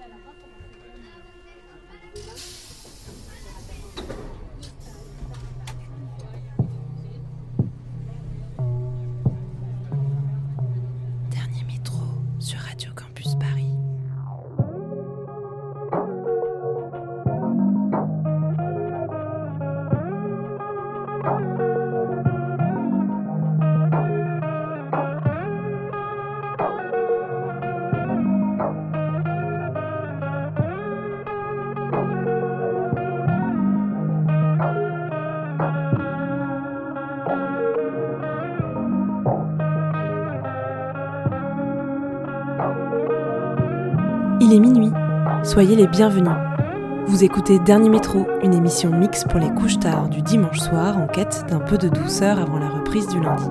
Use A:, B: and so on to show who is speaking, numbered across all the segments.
A: Minuit. Soyez les bienvenus. Vous écoutez Dernier Métro, une émission mixte pour les couches tard du dimanche soir en quête d'un peu de douceur avant la reprise du lundi.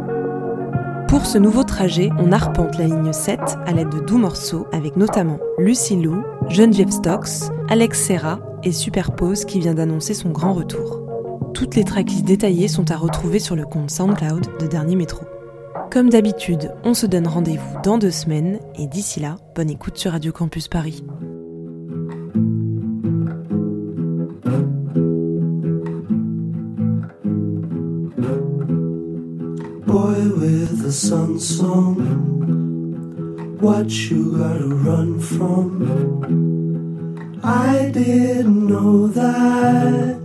A: Pour ce nouveau trajet, on arpente la ligne 7 à l'aide de doux morceaux avec notamment Lucy Lou, Geneviève Stocks, Alex Serra et Superpose qui vient d'annoncer son grand retour. Toutes les tracklists détaillées sont à retrouver sur le compte SoundCloud de Dernier Métro. Comme d'habitude, on se donne rendez-vous dans deux semaines et d'ici là, bonne écoute sur Radio Campus Paris.
B: The sun song, what you gotta run from? I didn't know that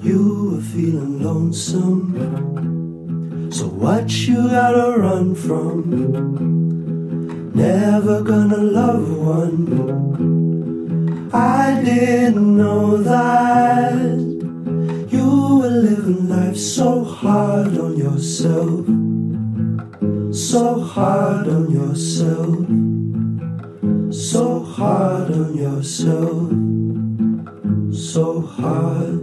B: you were feeling lonesome. So what you gotta run from? Never gonna love one. I didn't know that you were living life so hard on yourself. So hard on yourself. So hard on yourself. So hard.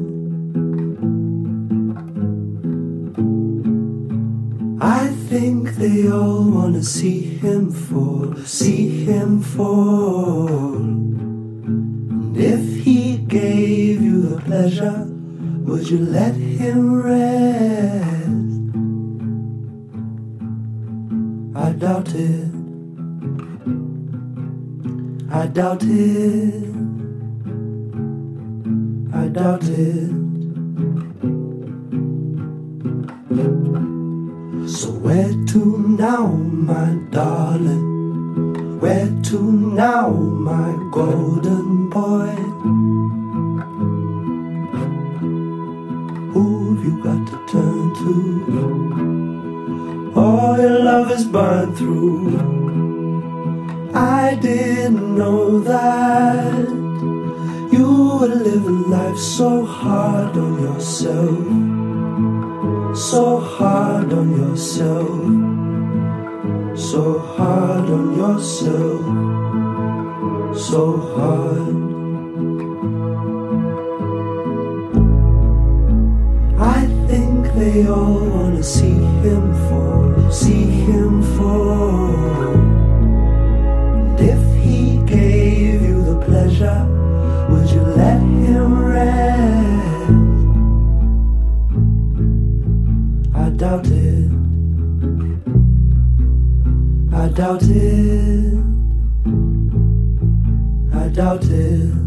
B: I think they all wanna see him fall, see him fall. And if he gave you the pleasure, would you let him rest? Doubt it. I doubt it. I doubt it. So where to now, my darling? Where to now, my golden boy? Who've you got to turn to? All your love is burned through. I didn't know that you were living life so hard on yourself so hard on yourself, so hard on yourself, so hard. I they all wanna see him fall, see him fall. And if he gave you the pleasure, would you let him rest? I doubt it. I doubt it.
C: I doubt it.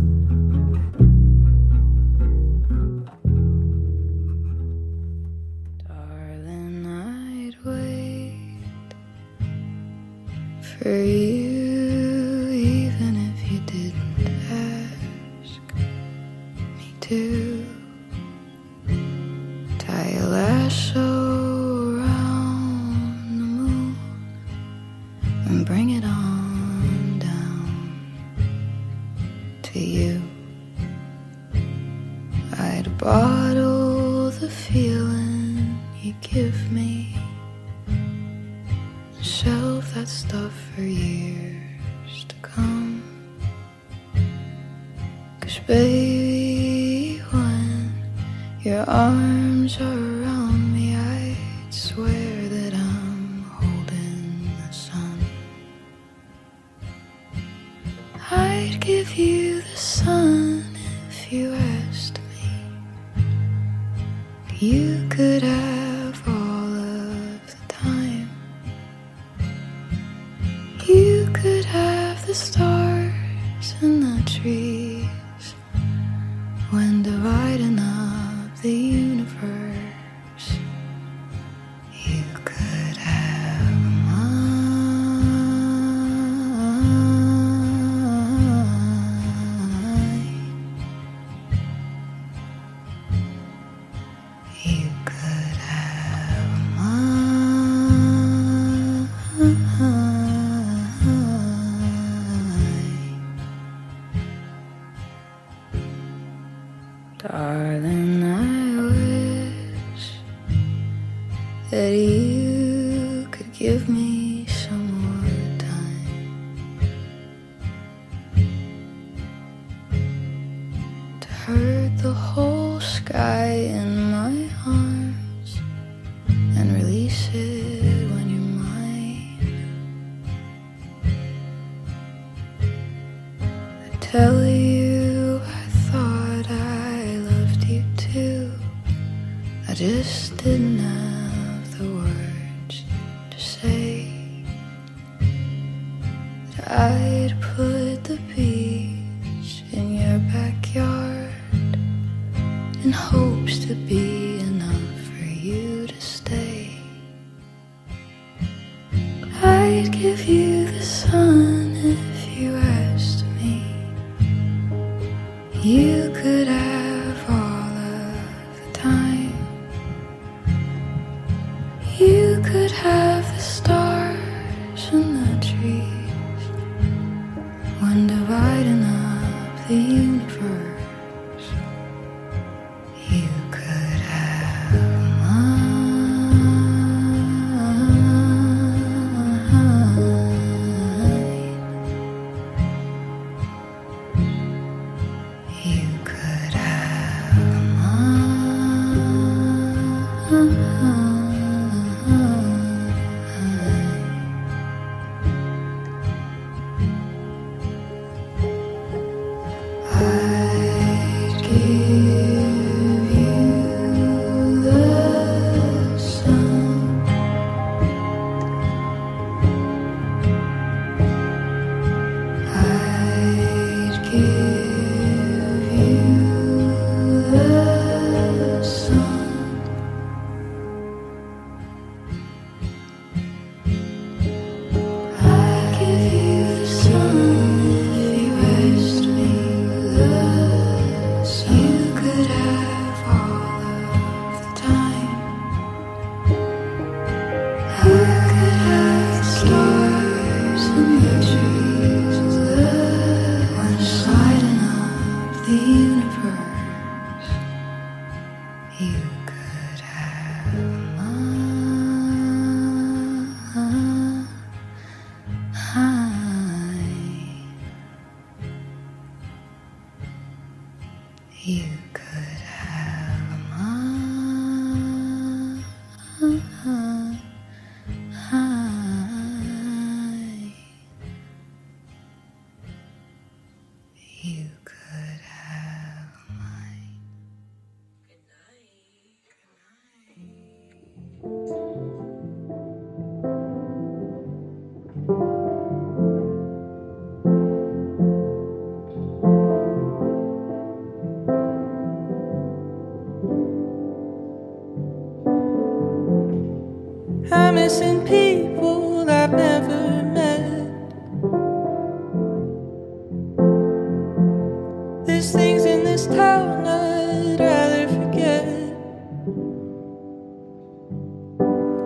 D: this town I'd rather forget.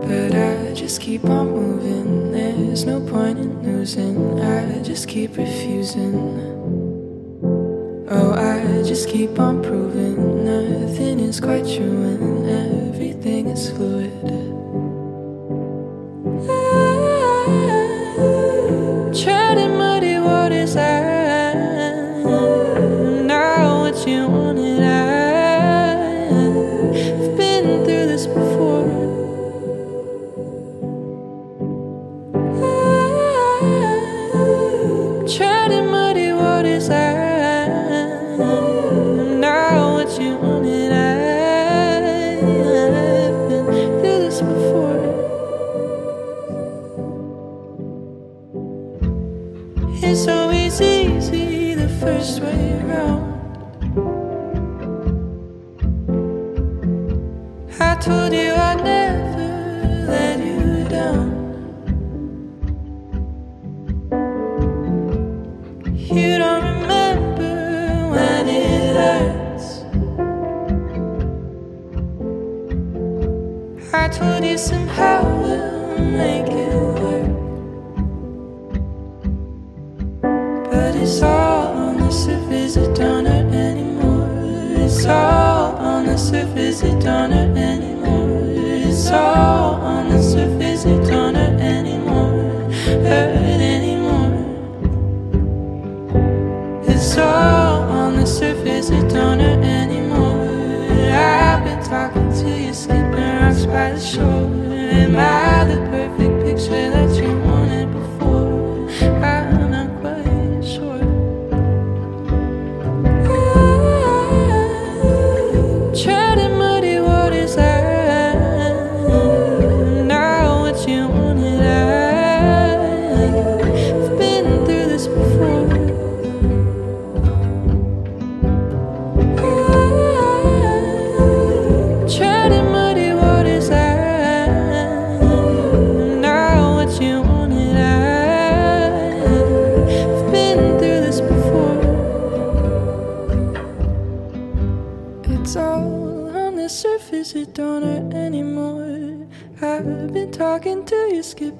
D: But I just keep on moving, there's no point in losing. I just keep refusing. Oh, I just keep on proving nothing is quite true and everything is fluid. sure am I the perfect?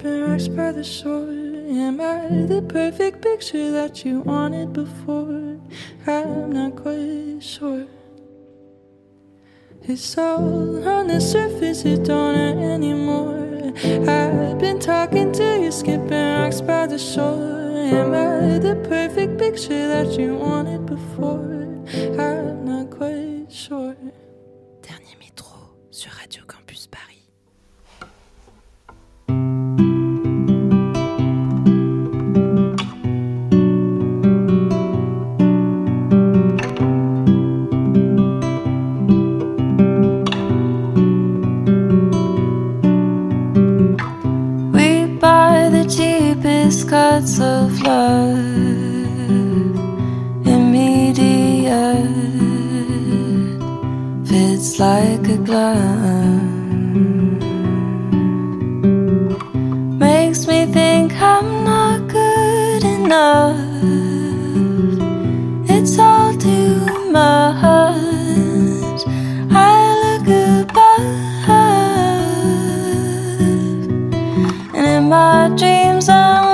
D: open rocks by the shore. Am I the perfect picture that you wanted before? I'm not quite sure. It's all on the surface, it don't hurt anymore. I've been talking to you, skipping rocks by the shore. Am I the perfect picture that you wanted before? I'm
E: makes me think I'm not good enough. It's all too much. I look above, and in my dreams, I'm.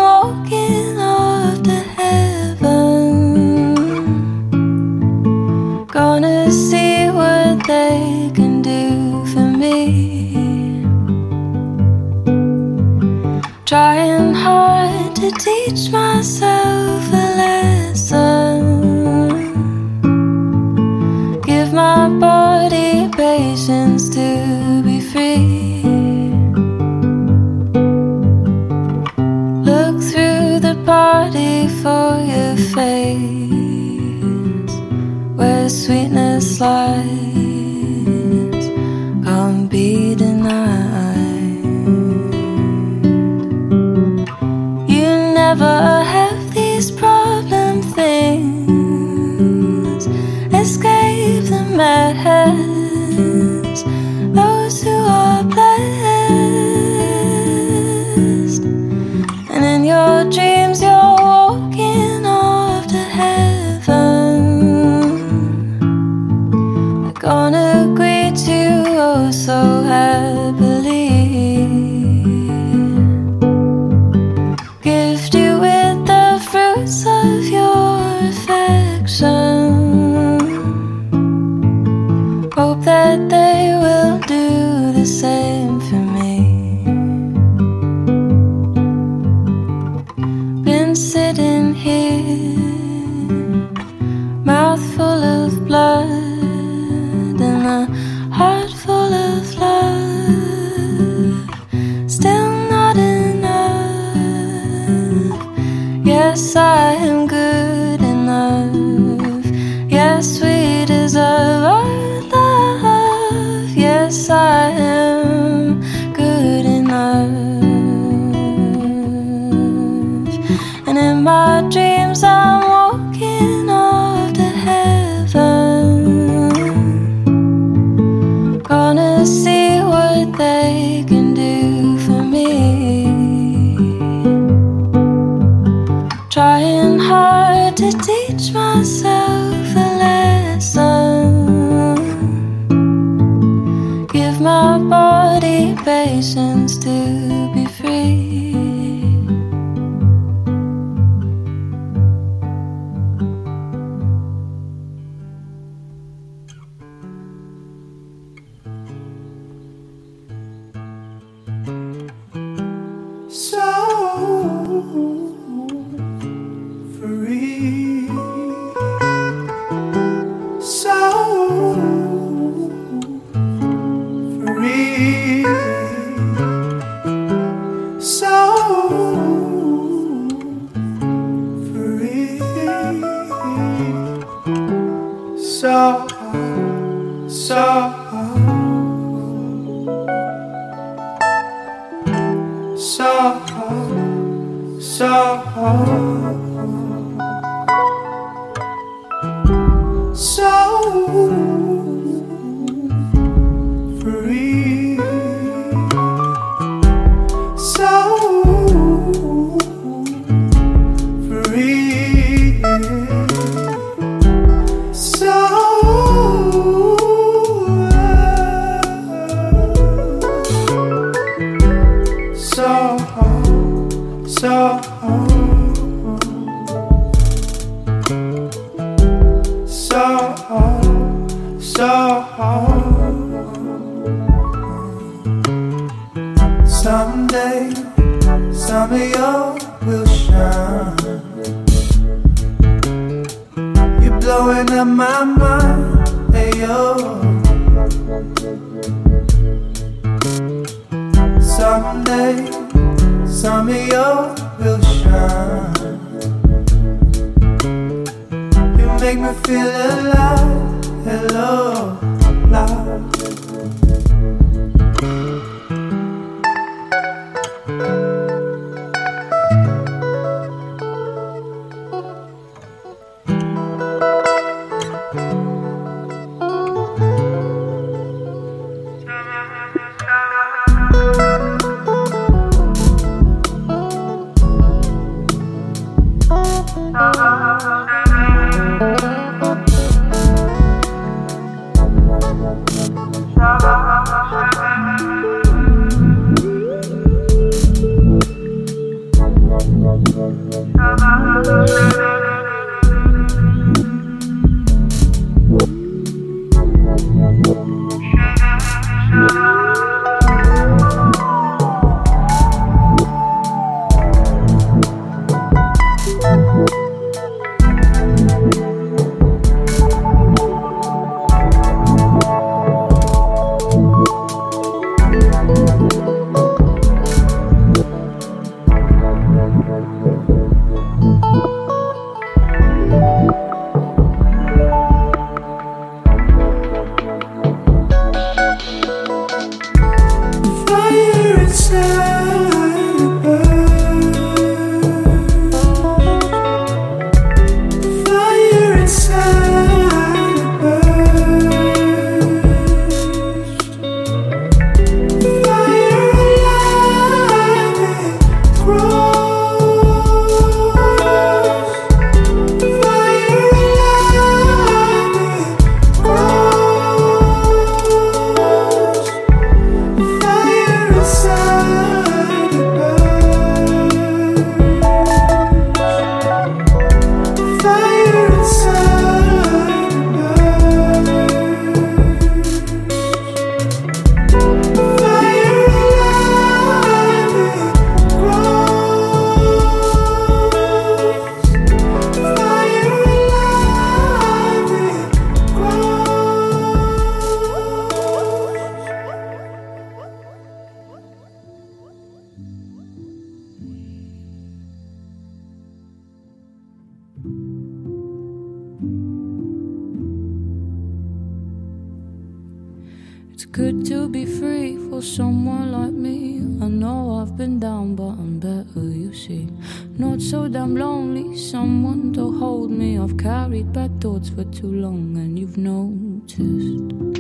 E: Not
F: so
G: damn lonely, someone to hold me. I've carried bad thoughts for too long, and you've noticed.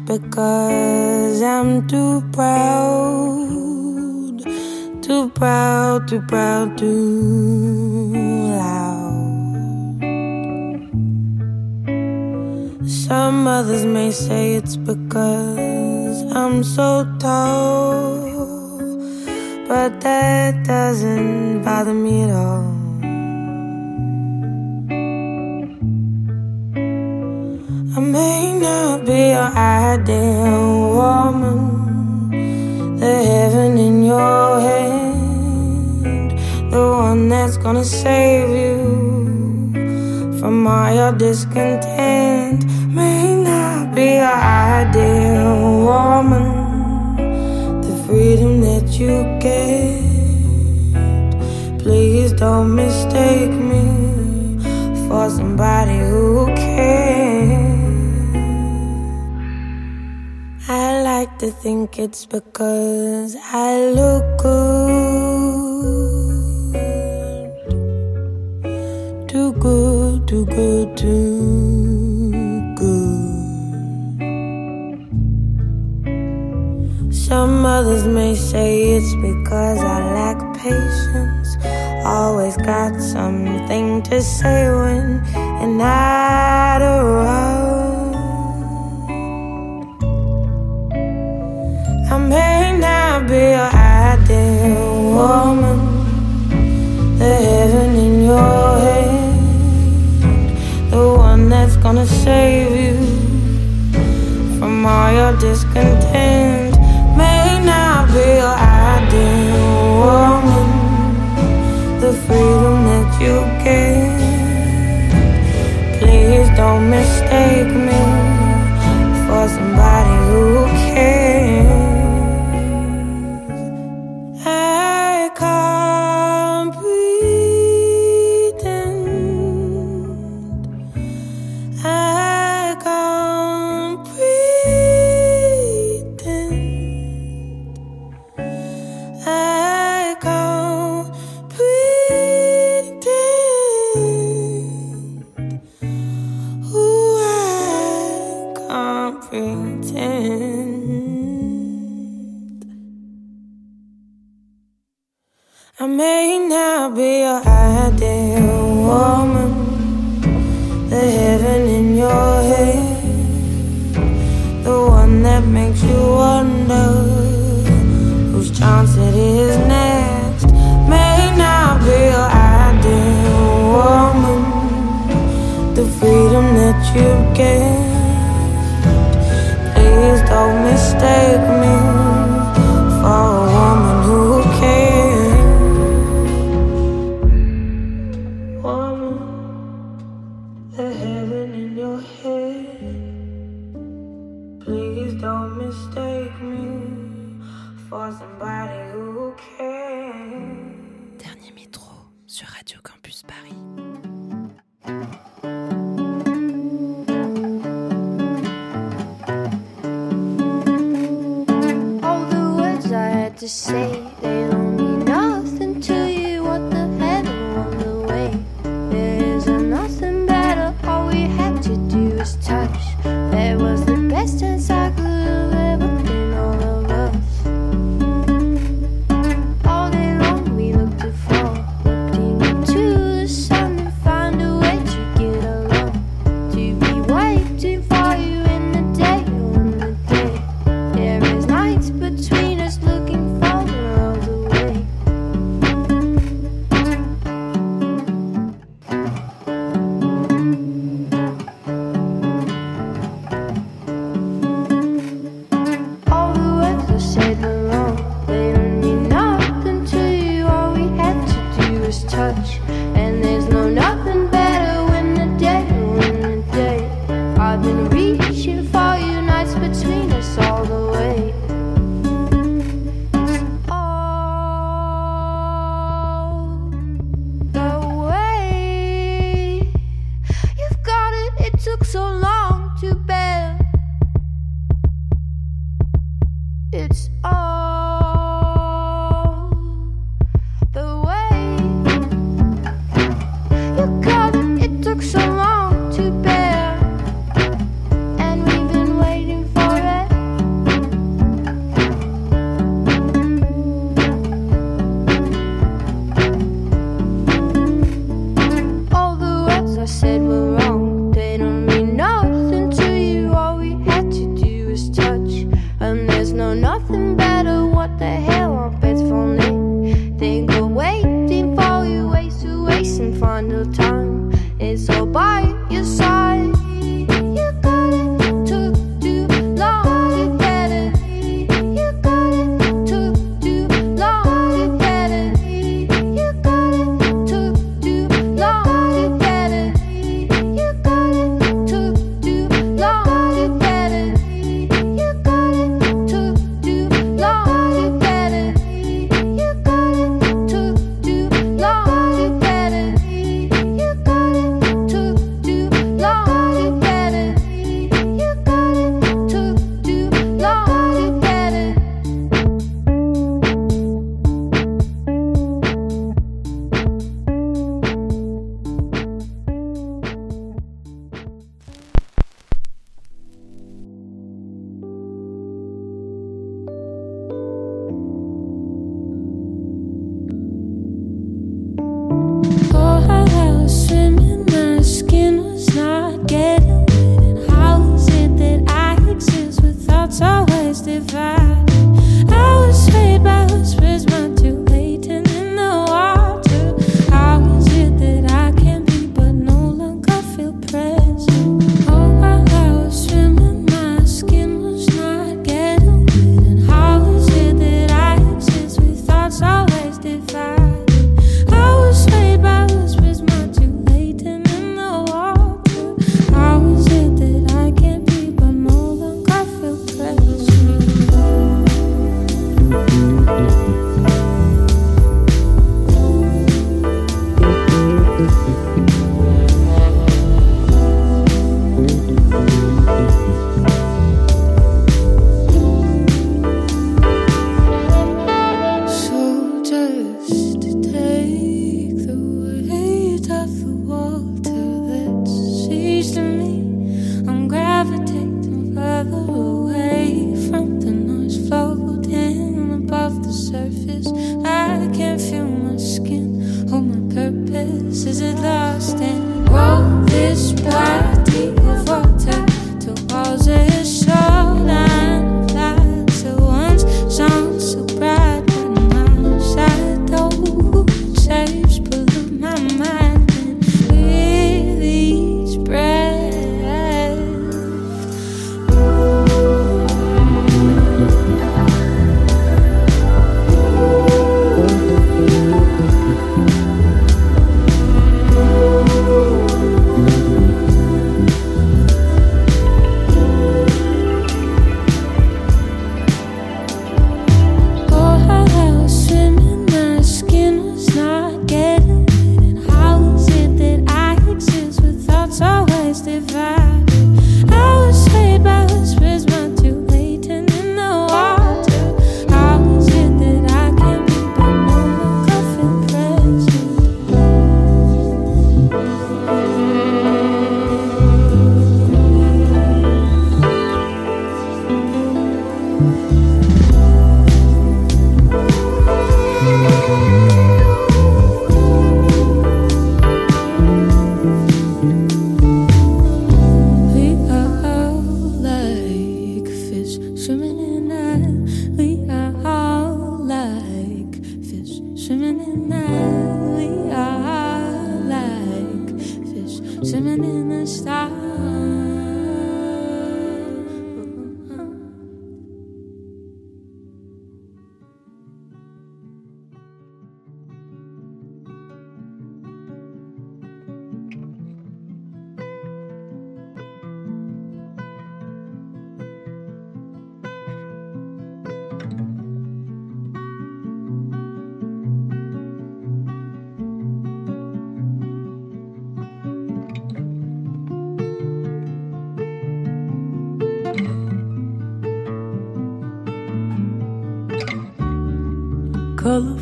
H: Because I'm too proud, too proud, too proud, too loud. Some others may say it's because I'm so tall, but that doesn't bother me at all. I may be your ideal woman, the heaven in your hand, the one that's gonna save you from all your discontent. May not be your ideal woman, the freedom that you get. Please don't mistake me for somebody who to think it's because I look good. Too good, too good, too good. Some others may say it's because I lack patience. Always got something to say when you're not woman, the heaven in your head, the one that's gonna save you from all your discontent.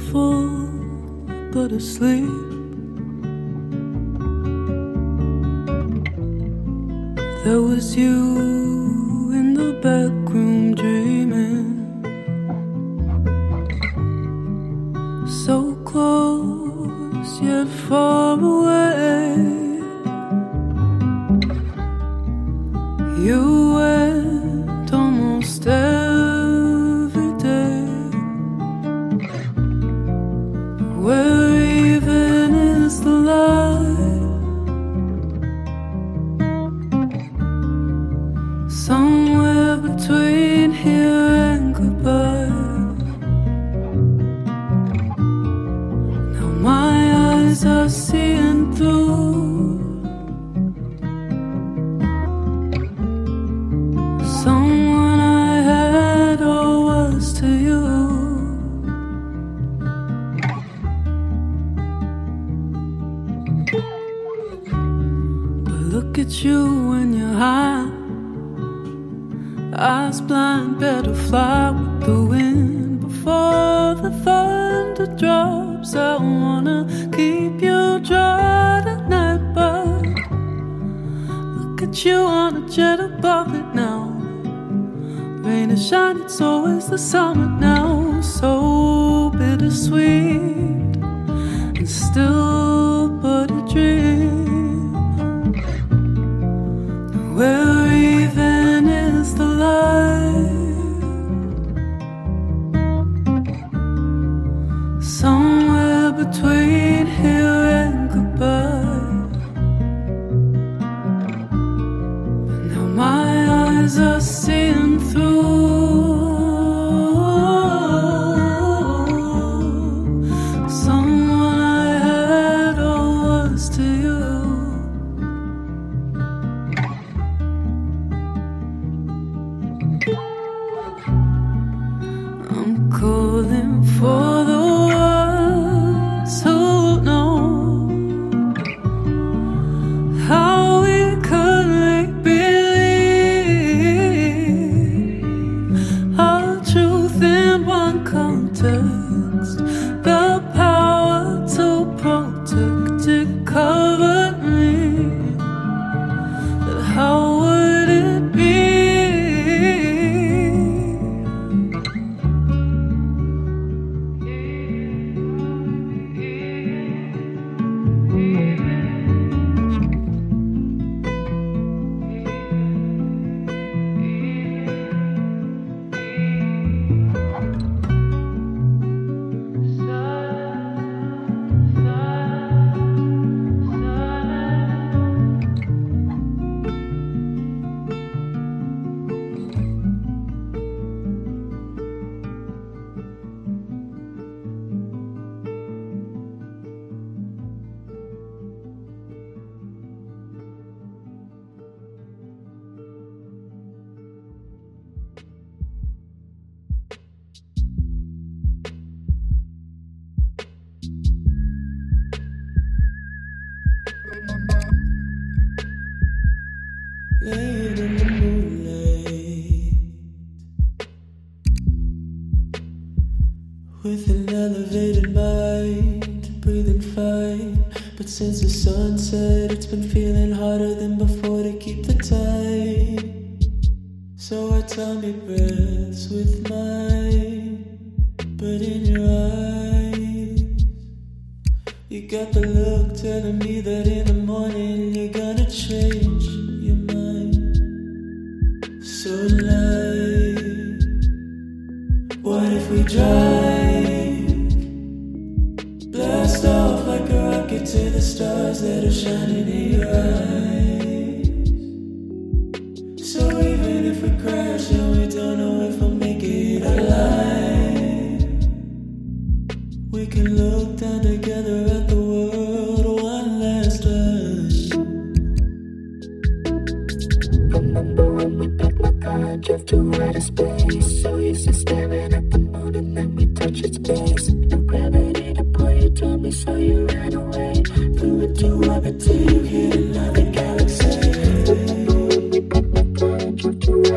D: beautiful but
I: asleep.
D: There was you drops. I wanna keep you dry tonight, but look at you on a jet above it now. Rain and shine, it's always the summer now. So bittersweet and still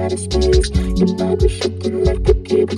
D: satisfies. You might be
J: shifting like a cable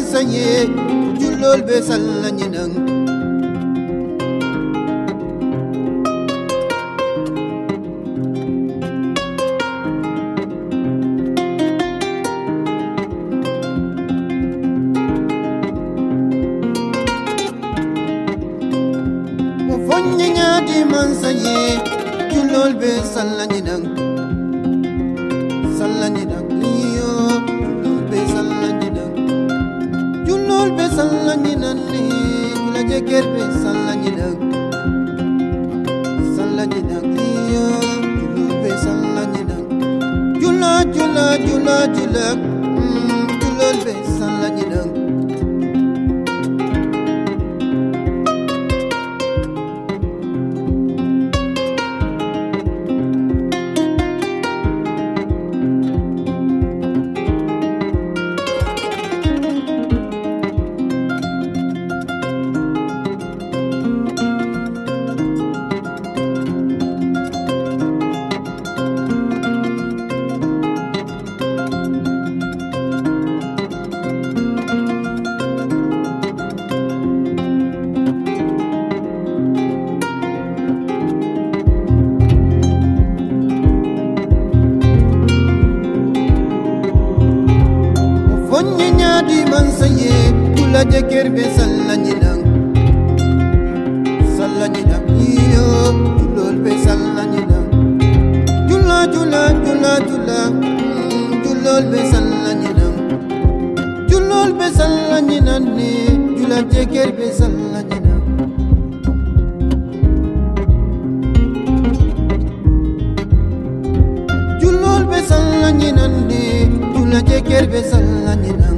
K: sanye julol be salla nyinang Fonyi nya di man sanye julol be salla sala nyina ne jula teker be sala nyina julol be sala nyina ne jula teker be
A: sala nyina